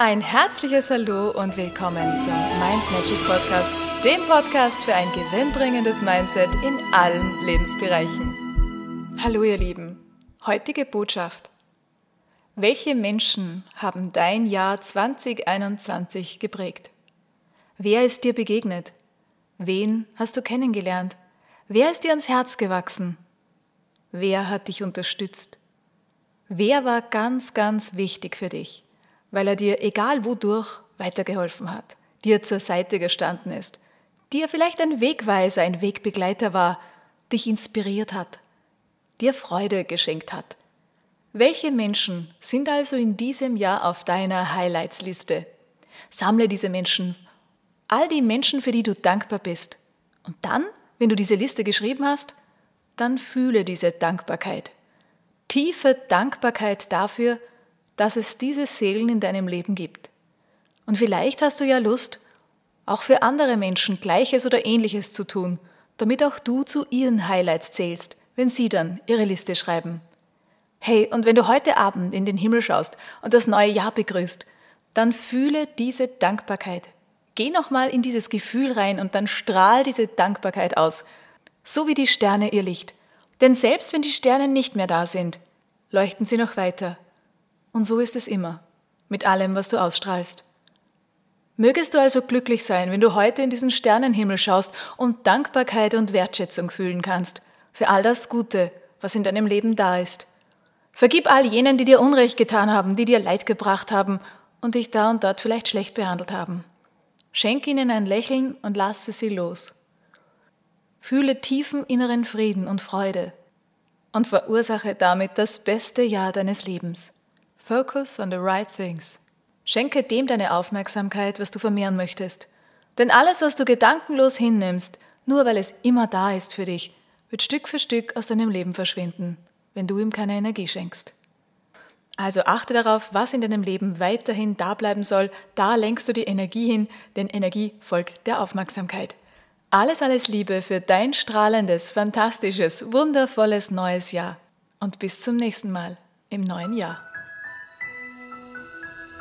Ein herzliches Hallo und willkommen zum Mind Magic Podcast, dem Podcast für ein gewinnbringendes Mindset in allen Lebensbereichen. Hallo ihr Lieben, heutige Botschaft. Welche Menschen haben dein Jahr 2021 geprägt? Wer ist dir begegnet? Wen hast du kennengelernt? Wer ist dir ans Herz gewachsen? Wer hat dich unterstützt? Wer war ganz, ganz wichtig für dich? Weil er dir, egal wodurch, weitergeholfen hat, dir zur Seite gestanden ist, dir vielleicht ein Wegweiser, ein Wegbegleiter war, dich inspiriert hat, dir Freude geschenkt hat. Welche Menschen sind also in diesem Jahr auf deiner Highlights-Liste? Sammle diese Menschen, all die Menschen, für die du dankbar bist. Und dann, wenn du diese Liste geschrieben hast, dann fühle diese Dankbarkeit. Tiefe Dankbarkeit dafür, dass es diese Seelen in deinem Leben gibt. Und vielleicht hast du ja Lust, auch für andere Menschen Gleiches oder Ähnliches zu tun, damit auch du zu ihren Highlights zählst, wenn sie dann ihre Liste schreiben. Hey, und wenn du heute Abend in den Himmel schaust und das neue Jahr begrüßt, dann fühle diese Dankbarkeit. Geh nochmal in dieses Gefühl rein und dann strahl diese Dankbarkeit aus, so wie die Sterne ihr Licht. Denn selbst wenn die Sterne nicht mehr da sind, leuchten sie noch weiter und so ist es immer, mit allem, was du ausstrahlst. Mögest du also glücklich sein, wenn du heute in diesen Sternenhimmel schaust und Dankbarkeit und Wertschätzung fühlen kannst für all das Gute, was in deinem Leben da ist. Vergib all jenen, die dir Unrecht getan haben, die dir Leid gebracht haben und dich da und dort vielleicht schlecht behandelt haben. Schenk ihnen ein Lächeln und lasse sie los. Fühle tiefen inneren Frieden und Freude und verursache damit das beste Jahr deines Lebens. Focus on the right things. Schenke dem deine Aufmerksamkeit, was du vermehren möchtest. Denn alles, was du gedankenlos hinnimmst, nur weil es immer da ist für dich, wird Stück für Stück aus deinem Leben verschwinden, wenn du ihm keine Energie schenkst. Also achte darauf, was in deinem Leben weiterhin da bleiben soll, da lenkst du die Energie hin, denn Energie folgt der Aufmerksamkeit. Alles, alles Liebe für dein strahlendes, fantastisches, wundervolles neues Jahr. Und bis zum nächsten Mal im neuen Jahr.